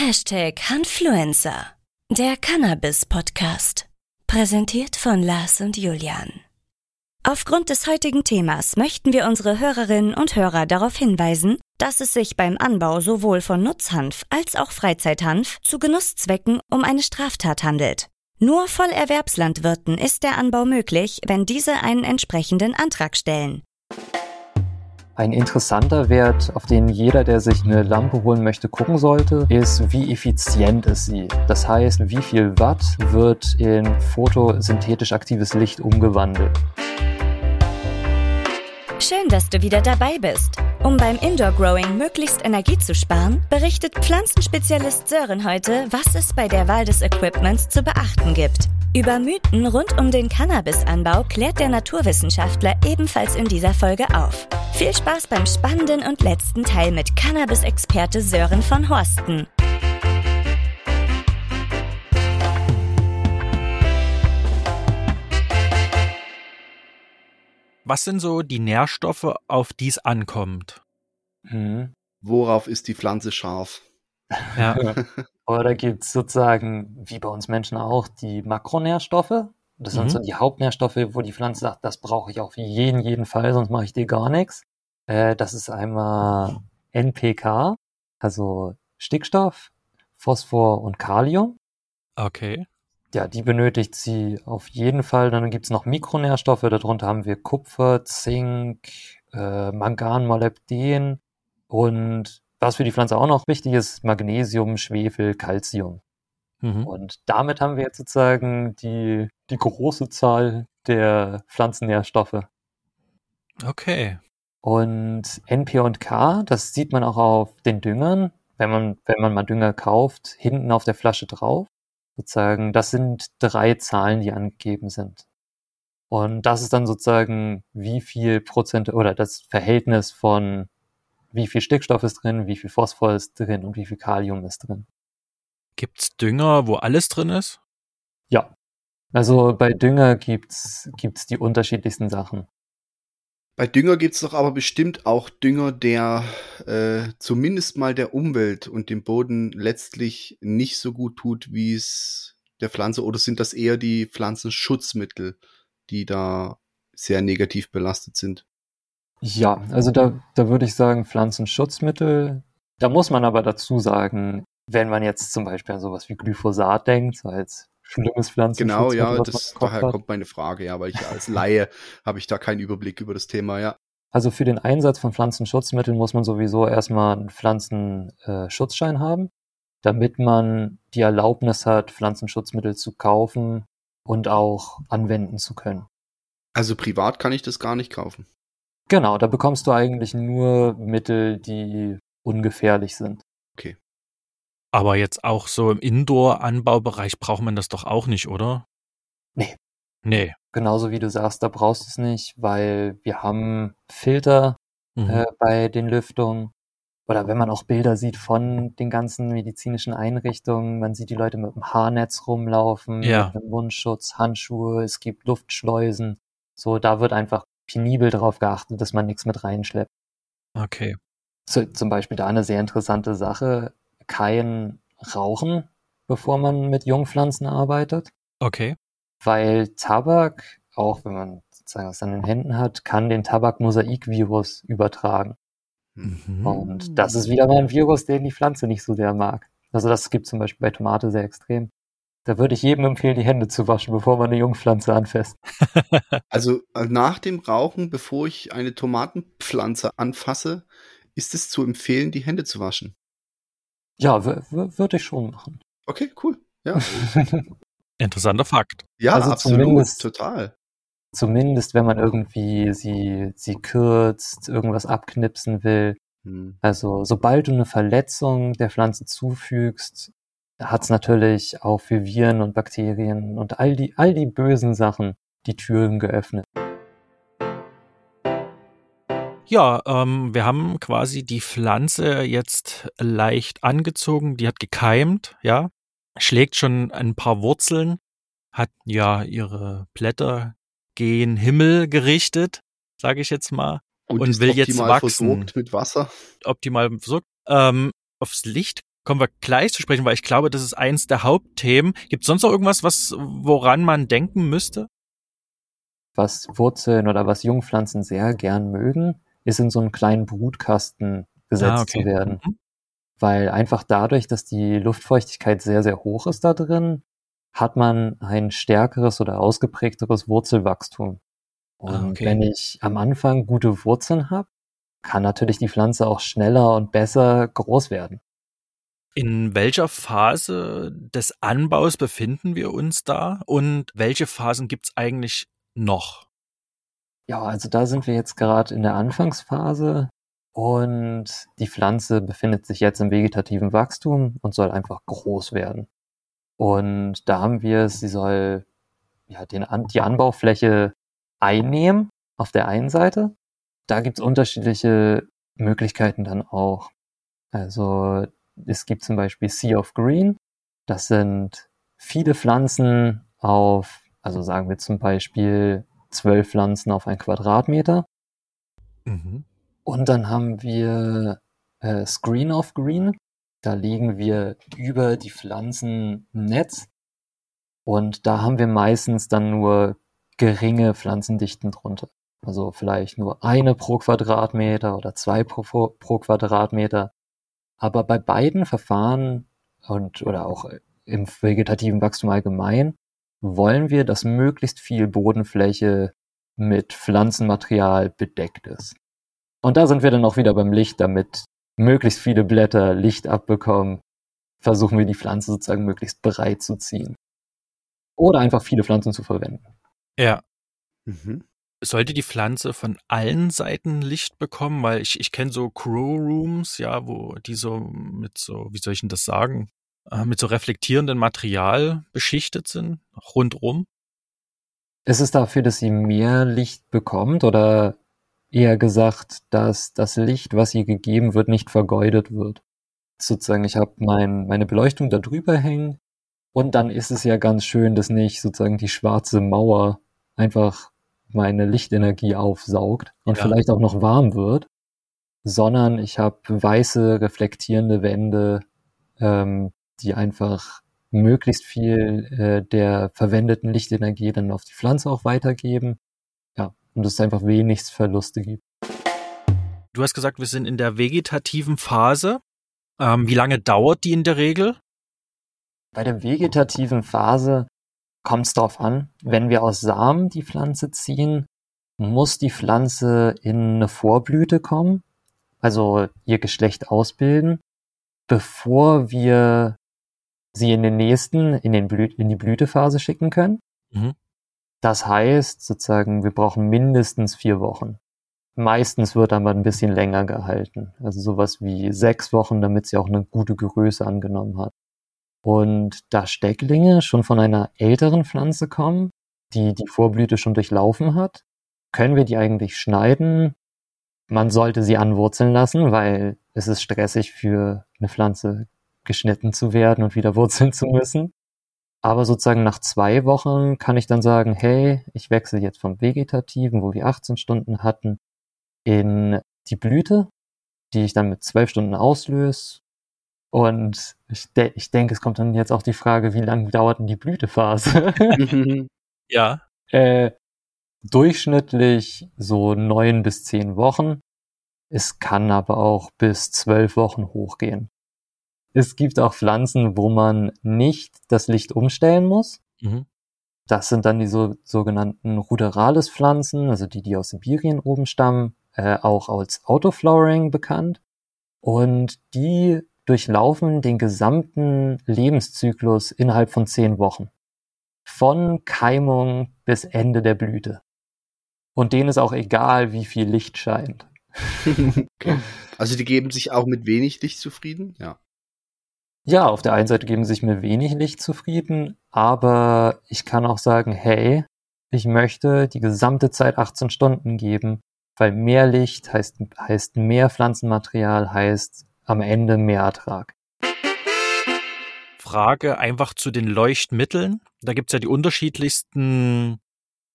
Hashtag Hanfluencer, der Cannabis-Podcast. Präsentiert von Lars und Julian. Aufgrund des heutigen Themas möchten wir unsere Hörerinnen und Hörer darauf hinweisen, dass es sich beim Anbau sowohl von Nutzhanf als auch Freizeithanf zu Genusszwecken um eine Straftat handelt. Nur Vollerwerbslandwirten ist der Anbau möglich, wenn diese einen entsprechenden Antrag stellen. Ein interessanter Wert, auf den jeder, der sich eine Lampe holen möchte, gucken sollte, ist, wie effizient ist sie. Das heißt, wie viel Watt wird in photosynthetisch aktives Licht umgewandelt. Schön, dass du wieder dabei bist. Um beim Indoor Growing möglichst Energie zu sparen, berichtet Pflanzenspezialist Sören heute, was es bei der Wahl des Equipments zu beachten gibt. Über Mythen rund um den Cannabisanbau klärt der Naturwissenschaftler ebenfalls in dieser Folge auf. Viel Spaß beim spannenden und letzten Teil mit Cannabis-Experte Sören von Horsten. Was sind so die Nährstoffe, auf die es ankommt? Mhm. Worauf ist die Pflanze scharf? Ja. Aber da gibt es sozusagen, wie bei uns Menschen auch, die Makronährstoffe. Das sind mhm. so die Hauptnährstoffe, wo die Pflanze sagt, das brauche ich auf jeden, jeden Fall, sonst mache ich dir gar nichts. Äh, das ist einmal NPK, also Stickstoff, Phosphor und Kalium. Okay. Ja, die benötigt sie auf jeden Fall. Dann gibt's noch Mikronährstoffe. Darunter haben wir Kupfer, Zink, äh, Mangan, Molybden und was für die Pflanze auch noch wichtig ist, Magnesium, Schwefel, Calcium. Mhm. Und damit haben wir jetzt sozusagen die, die große Zahl der Pflanzennährstoffe. Okay. Und NP und K, das sieht man auch auf den Düngern, wenn man, wenn man mal Dünger kauft, hinten auf der Flasche drauf. Sozusagen, das sind drei Zahlen, die angegeben sind. Und das ist dann sozusagen, wie viel Prozent oder das Verhältnis von wie viel Stickstoff ist drin, wie viel Phosphor ist drin und wie viel Kalium ist drin. Gibt's Dünger, wo alles drin ist? Ja. Also bei Dünger gibt's gibt's die unterschiedlichsten Sachen. Bei Dünger gibt's doch aber bestimmt auch Dünger, der äh, zumindest mal der Umwelt und dem Boden letztlich nicht so gut tut, wie es der Pflanze, oder sind das eher die Pflanzenschutzmittel, die da sehr negativ belastet sind? Ja, also da, da würde ich sagen Pflanzenschutzmittel. Da muss man aber dazu sagen, wenn man jetzt zum Beispiel an sowas wie Glyphosat denkt, so als schlimmes Pflanzenschutzmittel. Genau, ja, das, daher hat. kommt meine Frage, ja, weil ich als Laie habe ich da keinen Überblick über das Thema, ja. Also für den Einsatz von Pflanzenschutzmitteln muss man sowieso erstmal einen Pflanzenschutzschein äh, haben, damit man die Erlaubnis hat, Pflanzenschutzmittel zu kaufen und auch anwenden zu können. Also privat kann ich das gar nicht kaufen. Genau, da bekommst du eigentlich nur Mittel, die ungefährlich sind. Aber jetzt auch so im Indoor-Anbaubereich braucht man das doch auch nicht, oder? Nee. Nee. Genauso wie du sagst, da brauchst du es nicht, weil wir haben Filter mhm. äh, bei den Lüftungen. Oder wenn man auch Bilder sieht von den ganzen medizinischen Einrichtungen, man sieht die Leute mit dem Haarnetz rumlaufen, ja. mit dem Mundschutz, Handschuhe, es gibt Luftschleusen. So, da wird einfach penibel darauf geachtet, dass man nichts mit reinschleppt. Okay. So, zum Beispiel da eine sehr interessante Sache, kein Rauchen, bevor man mit Jungpflanzen arbeitet. Okay. Weil Tabak, auch wenn man sozusagen es an den Händen hat, kann den Tabak-Mosaik-Virus übertragen. Mhm. Und das ist wieder mal ein Virus, den die Pflanze nicht so sehr mag. Also das gibt zum Beispiel bei Tomate sehr extrem. Da würde ich jedem empfehlen, die Hände zu waschen, bevor man eine Jungpflanze anfasst. also äh, nach dem Rauchen, bevor ich eine Tomatenpflanze anfasse, ist es zu empfehlen, die Hände zu waschen. Ja, würde ich schon machen. Okay, cool. Ja. Interessanter Fakt. Ja, also absolut, total. Zumindest, wenn man irgendwie sie, sie kürzt, irgendwas abknipsen will. Hm. Also, sobald du eine Verletzung der Pflanze zufügst, hat es natürlich auch für Viren und Bakterien und all die, all die bösen Sachen die Türen geöffnet. Ja, ähm, wir haben quasi die Pflanze jetzt leicht angezogen, die hat gekeimt, ja, schlägt schon ein paar Wurzeln, hat ja ihre Blätter gen Himmel gerichtet, sage ich jetzt mal, und, und will jetzt wachsen. mit Wasser. Optimal versorgt. Ähm, aufs Licht kommen wir gleich zu sprechen, weil ich glaube, das ist eins der Hauptthemen. Gibt es sonst noch irgendwas, was, woran man denken müsste? Was Wurzeln oder was Jungpflanzen sehr gern mögen, ist in so einen kleinen Brutkasten gesetzt ah, okay. zu werden. Mhm. Weil einfach dadurch, dass die Luftfeuchtigkeit sehr, sehr hoch ist da drin, hat man ein stärkeres oder ausgeprägteres Wurzelwachstum. Ah, Und ah, okay. wenn ich am Anfang gute Wurzeln habe, kann natürlich die Pflanze auch schneller und besser groß werden. In welcher Phase des Anbaus befinden wir uns da und welche Phasen gibt's eigentlich noch? Ja, also da sind wir jetzt gerade in der Anfangsphase und die Pflanze befindet sich jetzt im vegetativen Wachstum und soll einfach groß werden. Und da haben wir es, sie soll ja den, die Anbaufläche einnehmen auf der einen Seite. Da gibt's unterschiedliche Möglichkeiten dann auch. Also es gibt zum Beispiel Sea of Green. Das sind viele Pflanzen auf, also sagen wir zum Beispiel zwölf Pflanzen auf ein Quadratmeter. Mhm. Und dann haben wir äh, Screen of Green. Da legen wir über die Pflanzen ein Netz. Und da haben wir meistens dann nur geringe Pflanzendichten drunter. Also vielleicht nur eine pro Quadratmeter oder zwei pro, pro Quadratmeter. Aber bei beiden Verfahren und oder auch im vegetativen Wachstum allgemein wollen wir, dass möglichst viel Bodenfläche mit Pflanzenmaterial bedeckt ist. Und da sind wir dann auch wieder beim Licht, damit möglichst viele Blätter Licht abbekommen, versuchen wir die Pflanze sozusagen möglichst breit zu ziehen. Oder einfach viele Pflanzen zu verwenden. Ja. Mhm sollte die Pflanze von allen Seiten Licht bekommen? Weil ich, ich kenne so Crow Rooms, ja, wo die so mit so, wie soll ich denn das sagen, äh, mit so reflektierendem Material beschichtet sind, rundrum. Ist es dafür, dass sie mehr Licht bekommt oder eher gesagt, dass das Licht, was ihr gegeben wird, nicht vergeudet wird? Sozusagen, ich habe mein, meine Beleuchtung da drüber hängen und dann ist es ja ganz schön, dass nicht sozusagen die schwarze Mauer einfach meine Lichtenergie aufsaugt und ja. vielleicht auch noch warm wird, sondern ich habe weiße reflektierende Wände, ähm, die einfach möglichst viel äh, der verwendeten Lichtenergie dann auf die Pflanze auch weitergeben. Ja, und es einfach wenig Verluste gibt. Du hast gesagt, wir sind in der vegetativen Phase. Ähm, wie lange dauert die in der Regel? Bei der vegetativen Phase kommt es darauf an, wenn wir aus Samen die Pflanze ziehen, muss die Pflanze in eine Vorblüte kommen, also ihr Geschlecht ausbilden, bevor wir sie in den nächsten, in, den Blü in die Blütephase schicken können. Mhm. Das heißt sozusagen, wir brauchen mindestens vier Wochen. Meistens wird aber ein bisschen länger gehalten. Also sowas wie sechs Wochen, damit sie auch eine gute Größe angenommen hat. Und da Stecklinge schon von einer älteren Pflanze kommen, die die Vorblüte schon durchlaufen hat, können wir die eigentlich schneiden. Man sollte sie anwurzeln lassen, weil es ist stressig für eine Pflanze geschnitten zu werden und wieder wurzeln zu müssen. Aber sozusagen nach zwei Wochen kann ich dann sagen, hey, ich wechsle jetzt vom Vegetativen, wo wir 18 Stunden hatten, in die Blüte, die ich dann mit zwölf Stunden auslöse und ich, de ich denke, es kommt dann jetzt auch die Frage, wie lange dauert denn die Blütephase? ja. Äh, durchschnittlich so neun bis zehn Wochen. Es kann aber auch bis zwölf Wochen hochgehen. Es gibt auch Pflanzen, wo man nicht das Licht umstellen muss. Mhm. Das sind dann die so, sogenannten Ruderales-Pflanzen, also die, die aus Sibirien oben stammen, äh, auch als Autoflowering bekannt. Und die durchlaufen den gesamten Lebenszyklus innerhalb von zehn Wochen. Von Keimung bis Ende der Blüte. Und denen ist auch egal, wie viel Licht scheint. okay. Also die geben sich auch mit wenig Licht zufrieden, ja. Ja, auf der einen Seite geben sie sich mit wenig Licht zufrieden, aber ich kann auch sagen, hey, ich möchte die gesamte Zeit 18 Stunden geben, weil mehr Licht heißt, heißt mehr Pflanzenmaterial, heißt am Ende mehr Ertrag. Frage einfach zu den Leuchtmitteln. Da gibt's ja die unterschiedlichsten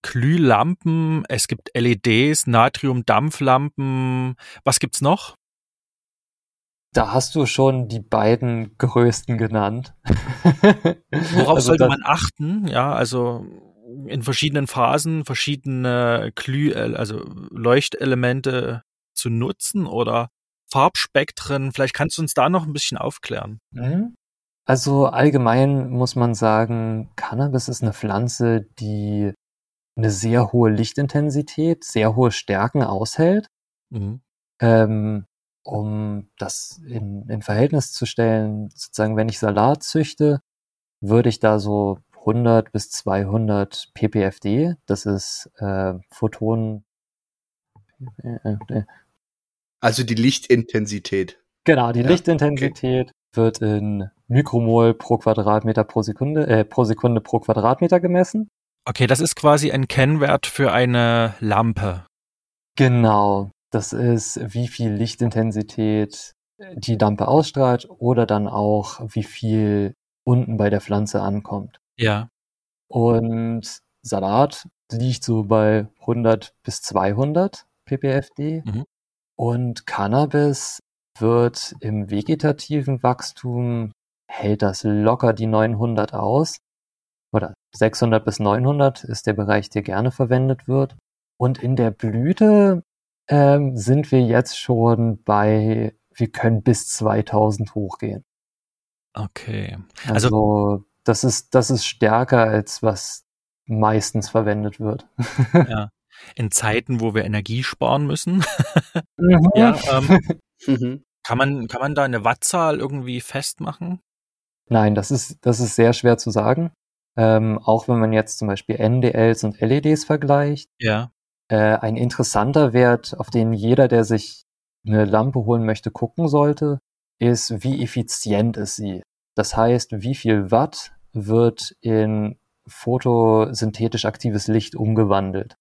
Glühlampen, es gibt LEDs, Natriumdampflampen. Was gibt's noch? Da hast du schon die beiden größten genannt. Worauf also sollte man achten? Ja, also in verschiedenen Phasen verschiedene Glüh, äh, also Leuchtelemente zu nutzen oder Farbspektren. Vielleicht kannst du uns da noch ein bisschen aufklären. Mhm. Also allgemein muss man sagen, Cannabis ist eine Pflanze, die eine sehr hohe Lichtintensität, sehr hohe Stärken aushält. Mhm. Ähm, um das in, in Verhältnis zu stellen, sozusagen, wenn ich Salat züchte, würde ich da so 100 bis 200 ppfd, das ist äh, Photonen. Also die Lichtintensität. Genau, die ja, Lichtintensität okay. wird in Mikromol pro Quadratmeter pro Sekunde, äh, pro Sekunde pro Quadratmeter gemessen. Okay, das ist quasi ein Kennwert für eine Lampe. Genau. Das ist, wie viel Lichtintensität die Lampe ausstrahlt oder dann auch, wie viel unten bei der Pflanze ankommt. Ja. Und Salat liegt so bei 100 bis 200 ppfd. Mhm. Und Cannabis wird im vegetativen Wachstum hält das locker die 900 aus. Oder 600 bis 900 ist der Bereich, der gerne verwendet wird. Und in der Blüte ähm, sind wir jetzt schon bei, wir können bis 2000 hochgehen. Okay. Also, also das ist, das ist stärker als was meistens verwendet wird. Ja. In Zeiten, wo wir Energie sparen müssen. Mhm. ja, ähm, mhm. kann man, kann man da eine Wattzahl irgendwie festmachen? Nein, das ist, das ist sehr schwer zu sagen. Ähm, auch wenn man jetzt zum Beispiel NDLs und LEDs vergleicht. Ja. Äh, ein interessanter Wert, auf den jeder, der sich eine Lampe holen möchte, gucken sollte, ist, wie effizient ist sie. Das heißt, wie viel Watt wird in photosynthetisch aktives Licht umgewandelt.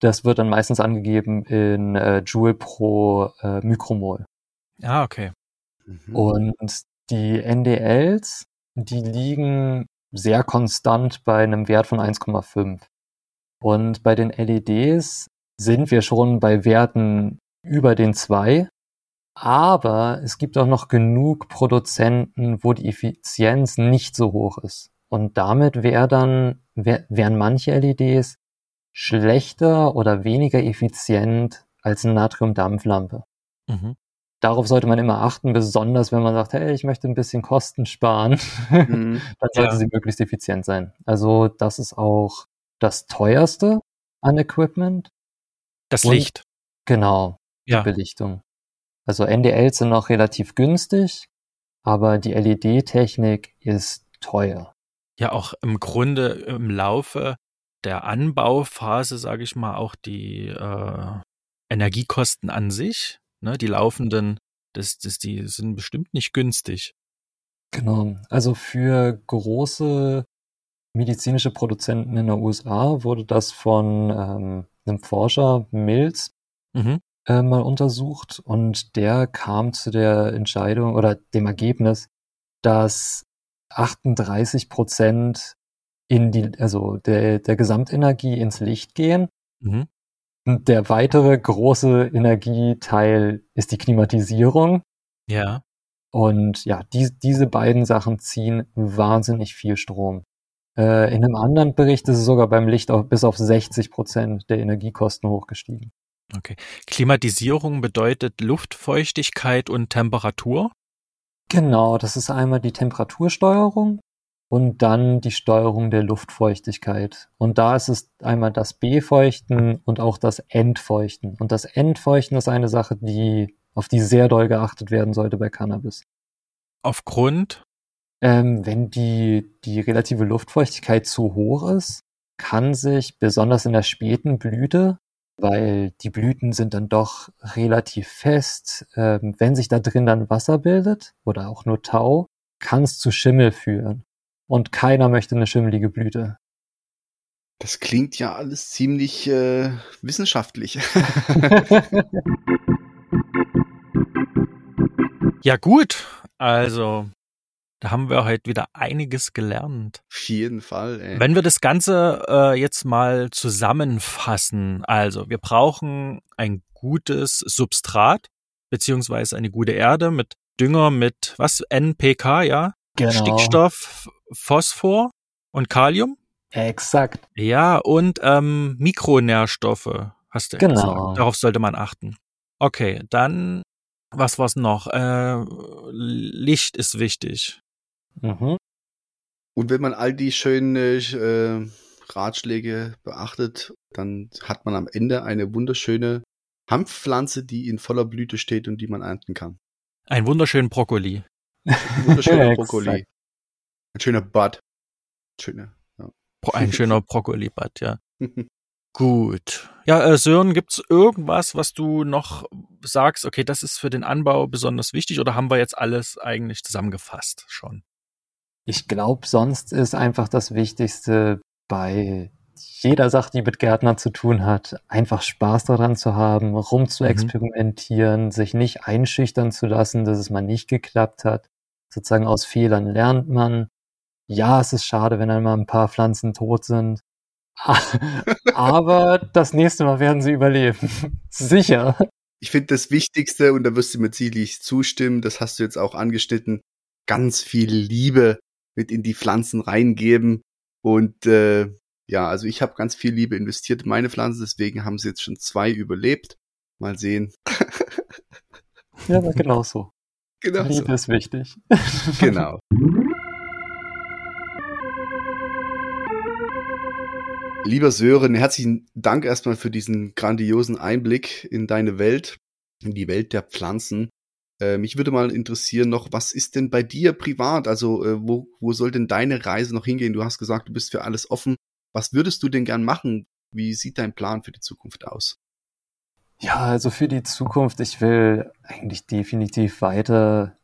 Das wird dann meistens angegeben in äh, Joule pro äh, Mikromol. Ah, okay. Mhm. Und die NDLs, die liegen sehr konstant bei einem Wert von 1,5. Und bei den LEDs sind wir schon bei Werten über den zwei. Aber es gibt auch noch genug Produzenten, wo die Effizienz nicht so hoch ist. Und damit wär dann, wär, wären manche LEDs schlechter oder weniger effizient als eine Natriumdampflampe. Mhm. Darauf sollte man immer achten, besonders wenn man sagt, hey, ich möchte ein bisschen Kosten sparen, mhm. dann sollte ja. sie möglichst effizient sein. Also das ist auch das teuerste an Equipment. Das Und, Licht. Genau, ja. die Belichtung. Also NDLs sind noch relativ günstig, aber die LED-Technik ist teuer. Ja, auch im Grunde im Laufe der Anbauphase, sage ich mal, auch die äh, Energiekosten an sich, ne, die laufenden, das, das, die sind bestimmt nicht günstig. Genau. Also für große medizinische Produzenten in der USA wurde das von ähm, einem Forscher, Mills, mhm. äh, mal untersucht und der kam zu der Entscheidung oder dem Ergebnis, dass 38 Prozent in die, also der, der Gesamtenergie ins Licht gehen. Mhm. Und der weitere große Energieteil ist die Klimatisierung. Ja. Und ja, die, diese beiden Sachen ziehen wahnsinnig viel Strom. Äh, in einem anderen Bericht ist es sogar beim Licht auch bis auf 60 Prozent der Energiekosten hochgestiegen. Okay. Klimatisierung bedeutet Luftfeuchtigkeit und Temperatur? Genau, das ist einmal die Temperatursteuerung und dann die Steuerung der Luftfeuchtigkeit. Und da ist es einmal das Befeuchten und auch das Entfeuchten. Und das Entfeuchten ist eine Sache, die, auf die sehr doll geachtet werden sollte bei Cannabis. Aufgrund ähm, wenn die, die relative Luftfeuchtigkeit zu hoch ist, kann sich besonders in der späten Blüte, weil die Blüten sind dann doch relativ fest, ähm, wenn sich da drin dann Wasser bildet oder auch nur Tau, kann es zu Schimmel führen. Und keiner möchte eine schimmelige Blüte. Das klingt ja alles ziemlich äh, wissenschaftlich. ja gut, also da haben wir heute wieder einiges gelernt. Auf jeden Fall. Ey. Wenn wir das Ganze äh, jetzt mal zusammenfassen, also wir brauchen ein gutes Substrat beziehungsweise eine gute Erde mit Dünger mit was? NPK, ja? Genau. Stickstoff, Phosphor und Kalium? Exakt. Ja, und ähm, Mikronährstoffe, hast du Genau. gesagt. Darauf sollte man achten. Okay, dann, was war's noch? Äh, Licht ist wichtig. Mhm. Und wenn man all die schönen äh, Ratschläge beachtet, dann hat man am Ende eine wunderschöne Hanfpflanze, die in voller Blüte steht und die man ernten kann. Ein wunderschönen Brokkoli. Ein wunderschöner. Brokkoli. Ein schöner Bud. Schöner. Ja. Ein schöner Brokkoli-Bad, ja. Gut. Ja, äh, Sören, gibt's irgendwas, was du noch sagst, okay, das ist für den Anbau besonders wichtig oder haben wir jetzt alles eigentlich zusammengefasst schon? Ich glaube, sonst ist einfach das Wichtigste bei jeder Sache, die mit Gärtnern zu tun hat, einfach Spaß daran zu haben, rum zu Mhm. sich nicht einschüchtern zu lassen, dass es mal nicht geklappt hat. Sozusagen aus Fehlern lernt man. Ja, es ist schade, wenn einmal ein paar Pflanzen tot sind. Aber das nächste Mal werden sie überleben. Sicher. Ich finde das Wichtigste, und da wirst du mir ziemlich zustimmen, das hast du jetzt auch angeschnitten, ganz viel Liebe mit in die Pflanzen reingeben. Und äh, ja, also ich habe ganz viel Liebe investiert in meine Pflanzen, deswegen haben sie jetzt schon zwei überlebt. Mal sehen. Ja, aber genau so. Genau. So. Liebe ist wichtig. Genau. Lieber Sören, herzlichen Dank erstmal für diesen grandiosen Einblick in deine Welt, in die Welt der Pflanzen. Äh, mich würde mal interessieren noch, was ist denn bei dir privat? Also äh, wo, wo soll denn deine Reise noch hingehen? Du hast gesagt, du bist für alles offen. Was würdest du denn gern machen? Wie sieht dein Plan für die Zukunft aus? Ja, also für die Zukunft, ich will eigentlich definitiv weiter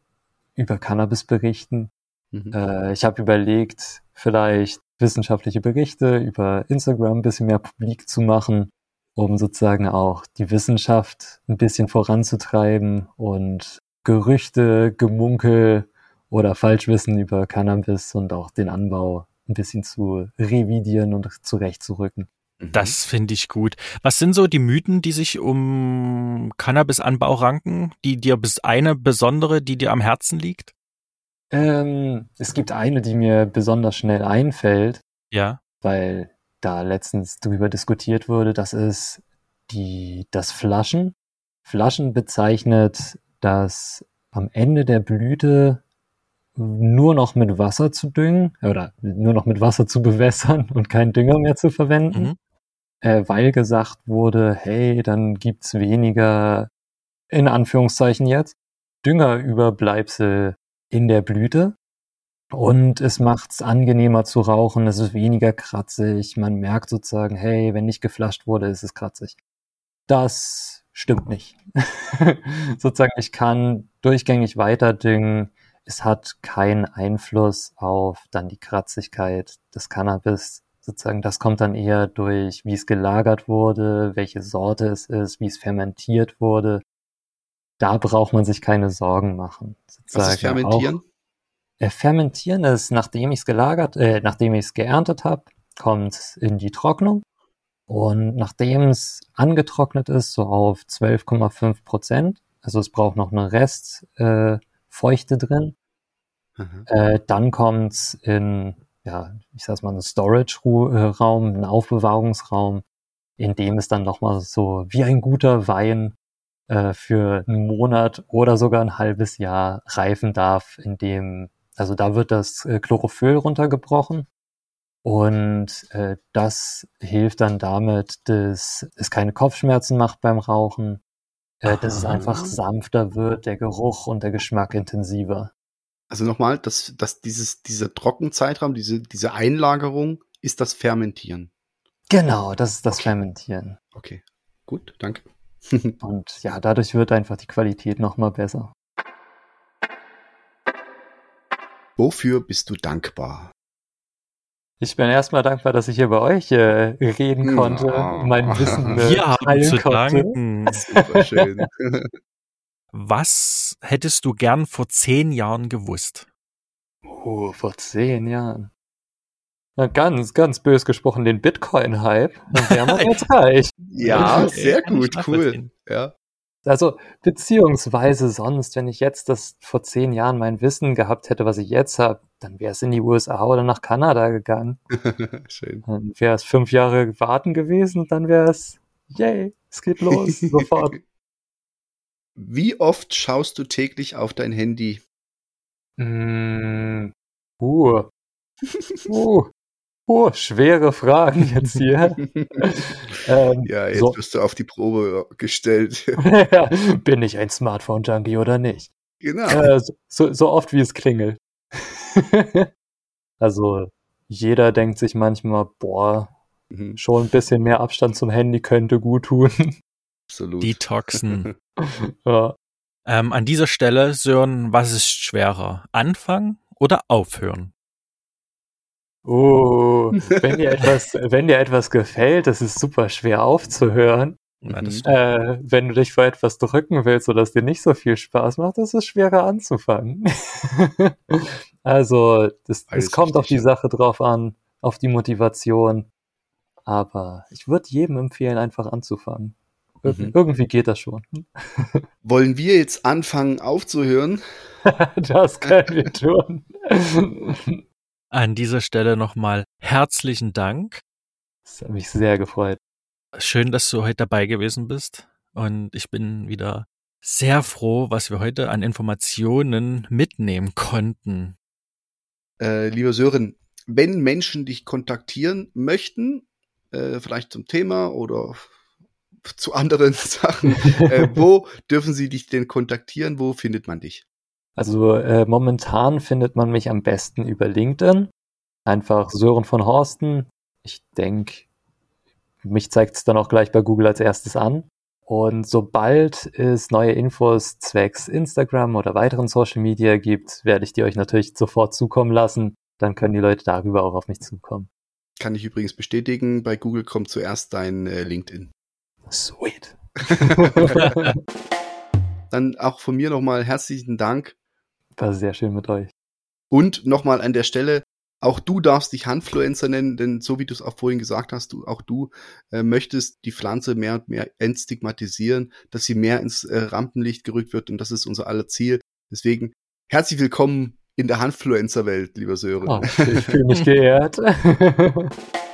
über Cannabis berichten. Mhm. Äh, ich habe überlegt, vielleicht wissenschaftliche Berichte über Instagram ein bisschen mehr publik zu machen, um sozusagen auch die Wissenschaft ein bisschen voranzutreiben und Gerüchte, Gemunkel oder Falschwissen über Cannabis und auch den Anbau ein bisschen zu revidieren und zurechtzurücken. Mhm. Das finde ich gut. Was sind so die Mythen, die sich um Cannabisanbau ranken? Die dir bis eine besondere, die dir am Herzen liegt? Ähm, es gibt eine, die mir besonders schnell einfällt, Ja. weil da letztens drüber diskutiert wurde, das ist die, das Flaschen. Flaschen bezeichnet, dass am Ende der Blüte nur noch mit Wasser zu düngen oder nur noch mit Wasser zu bewässern und keinen Dünger mehr zu verwenden, Mhm. äh, weil gesagt wurde, hey, dann gibt's weniger, in Anführungszeichen jetzt, Düngerüberbleibsel in der Blüte. Und es macht's angenehmer zu rauchen, es ist weniger kratzig, man merkt sozusagen, hey, wenn nicht geflasht wurde, ist es kratzig. Das stimmt nicht. sozusagen, ich kann durchgängig weiter düngen, es hat keinen Einfluss auf dann die Kratzigkeit des Cannabis. Sozusagen, das kommt dann eher durch, wie es gelagert wurde, welche Sorte es ist, wie es fermentiert wurde. Da braucht man sich keine Sorgen machen. Was ist Sozusagen Fermentieren? Auch, äh, fermentieren ist, nachdem ich es gelagert, äh, nachdem ich es geerntet habe, kommt in die Trocknung. Und nachdem es angetrocknet ist, so auf 12,5 Prozent, also es braucht noch eine Rest, äh, Feuchte drin, Mhm. äh, dann kommt's in, ja, ich sag's mal, einen Storage-Raum, einen Aufbewahrungsraum, in dem es dann nochmal so wie ein guter Wein äh, für einen Monat oder sogar ein halbes Jahr reifen darf, in dem, also da wird das äh, Chlorophyll runtergebrochen und äh, das hilft dann damit, dass es keine Kopfschmerzen macht beim Rauchen, äh, dass es einfach sanfter wird, der Geruch und der Geschmack intensiver. Also nochmal, dass, dass dieses, dieser Trockenzeitraum, diese, diese Einlagerung, ist das Fermentieren. Genau, das ist das Okay. Fermentieren. Okay, gut, danke. Und ja, dadurch wird einfach die Qualität nochmal besser. Wofür bist du dankbar? Ich bin erstmal dankbar, dass ich hier bei euch äh, reden konnte, Ja. mein Wissen äh, Wir haben teilen zu konnte. Super schön. Was hättest du gern vor zehn Jahren gewusst? Oh, vor zehn Jahren. Na, ganz, ganz bös gesprochen, den Bitcoin-Hype. Dann wäre man jetzt reich. ja, sehr gut, cool. Ja. Also, beziehungsweise sonst, wenn ich jetzt das vor zehn Jahren mein Wissen gehabt hätte, was ich jetzt habe, dann wäre es in die USA oder nach Kanada gegangen. Schön. Dann wäre es fünf Jahre warten gewesen und dann wäre es, yay, es geht los, sofort. Wie oft schaust du täglich auf dein Handy? Mm, uh. Uh. Oh, schwere Fragen jetzt hier. ähm, ja, jetzt so. wirst du auf die Probe gestellt. Bin ich ein Smartphone-Junkie oder nicht? Genau. Äh, so, so oft wie es klingelt. also jeder denkt sich manchmal, boah, mhm. schon ein bisschen mehr Abstand zum Handy könnte gut tun. Absolut. Detoxen. ja. Ähm, an dieser Stelle, Sören, was ist schwerer? Anfangen oder aufhören? Oh, wenn dir etwas, wenn dir etwas gefällt, das ist super schwer aufzuhören. Ja, äh, wenn du dich vor etwas drücken willst oder es dir nicht so viel Spaß macht, ist es schwerer anzufangen. also, das, das kommt auf die Sache drauf an, auf die Motivation. Aber ich würde jedem empfehlen, einfach anzufangen. Ir mhm. Irgendwie geht das schon. Wollen wir jetzt anfangen aufzuhören? das können wir tun. An dieser Stelle nochmal herzlichen Dank. Das hat mich sehr gefreut. Schön, dass du heute dabei gewesen bist. Und ich bin wieder sehr froh, was wir heute an Informationen mitnehmen konnten. Äh, lieber Sören, wenn Menschen dich kontaktieren möchten, äh, vielleicht zum Thema oder zu anderen Sachen, äh, wo dürfen sie dich denn kontaktieren? Wo findet man dich? Also äh, momentan findet man mich am besten über LinkedIn. Einfach Sören von Horsten. Ich denke, mich zeigt es dann auch gleich bei Google als erstes an. Und sobald es neue Infos zwecks Instagram oder weiteren Social Media gibt, werde ich die euch natürlich sofort zukommen lassen. Dann können die Leute darüber auch auf mich zukommen. Kann ich übrigens bestätigen, bei Google kommt zuerst dein äh, LinkedIn. Sweet. Dann auch von mir nochmal herzlichen Dank war sehr schön mit euch. Und nochmal an der Stelle, auch du darfst dich Handfluencer nennen, denn so wie du es auch vorhin gesagt hast, du, auch du äh, möchtest die Pflanze mehr und mehr entstigmatisieren, dass sie mehr ins äh, Rampenlicht gerückt wird und das ist unser aller Ziel. Deswegen herzlich willkommen in der Handfluencer-Welt, lieber Sören. Oh, ich fühle mich geehrt.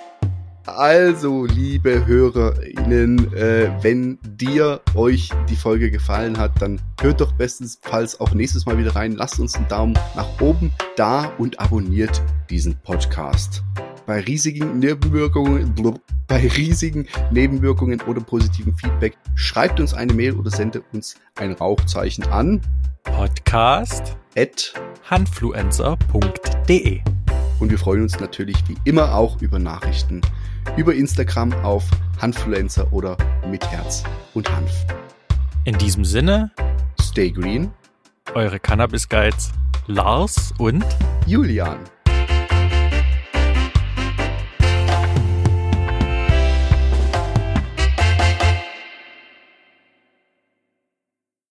Also, liebe HörerInnen, äh, wenn dir euch die Folge gefallen hat, dann hört doch bestenfalls auch nächstes Mal wieder rein. Lasst uns einen Daumen nach oben da und abonniert diesen Podcast. Bei riesigen Nebenwirkungen, blub, bei riesigen Nebenwirkungen oder positiven Feedback schreibt uns eine Mail oder sendet uns ein Rauchzeichen an podcast at handfluencer.de und wir freuen uns natürlich wie immer auch über Nachrichten über Instagram auf Hanfluencer oder mit Herz und Hanf. In diesem Sinne, stay green. Eure Cannabis Guides Lars und Julian.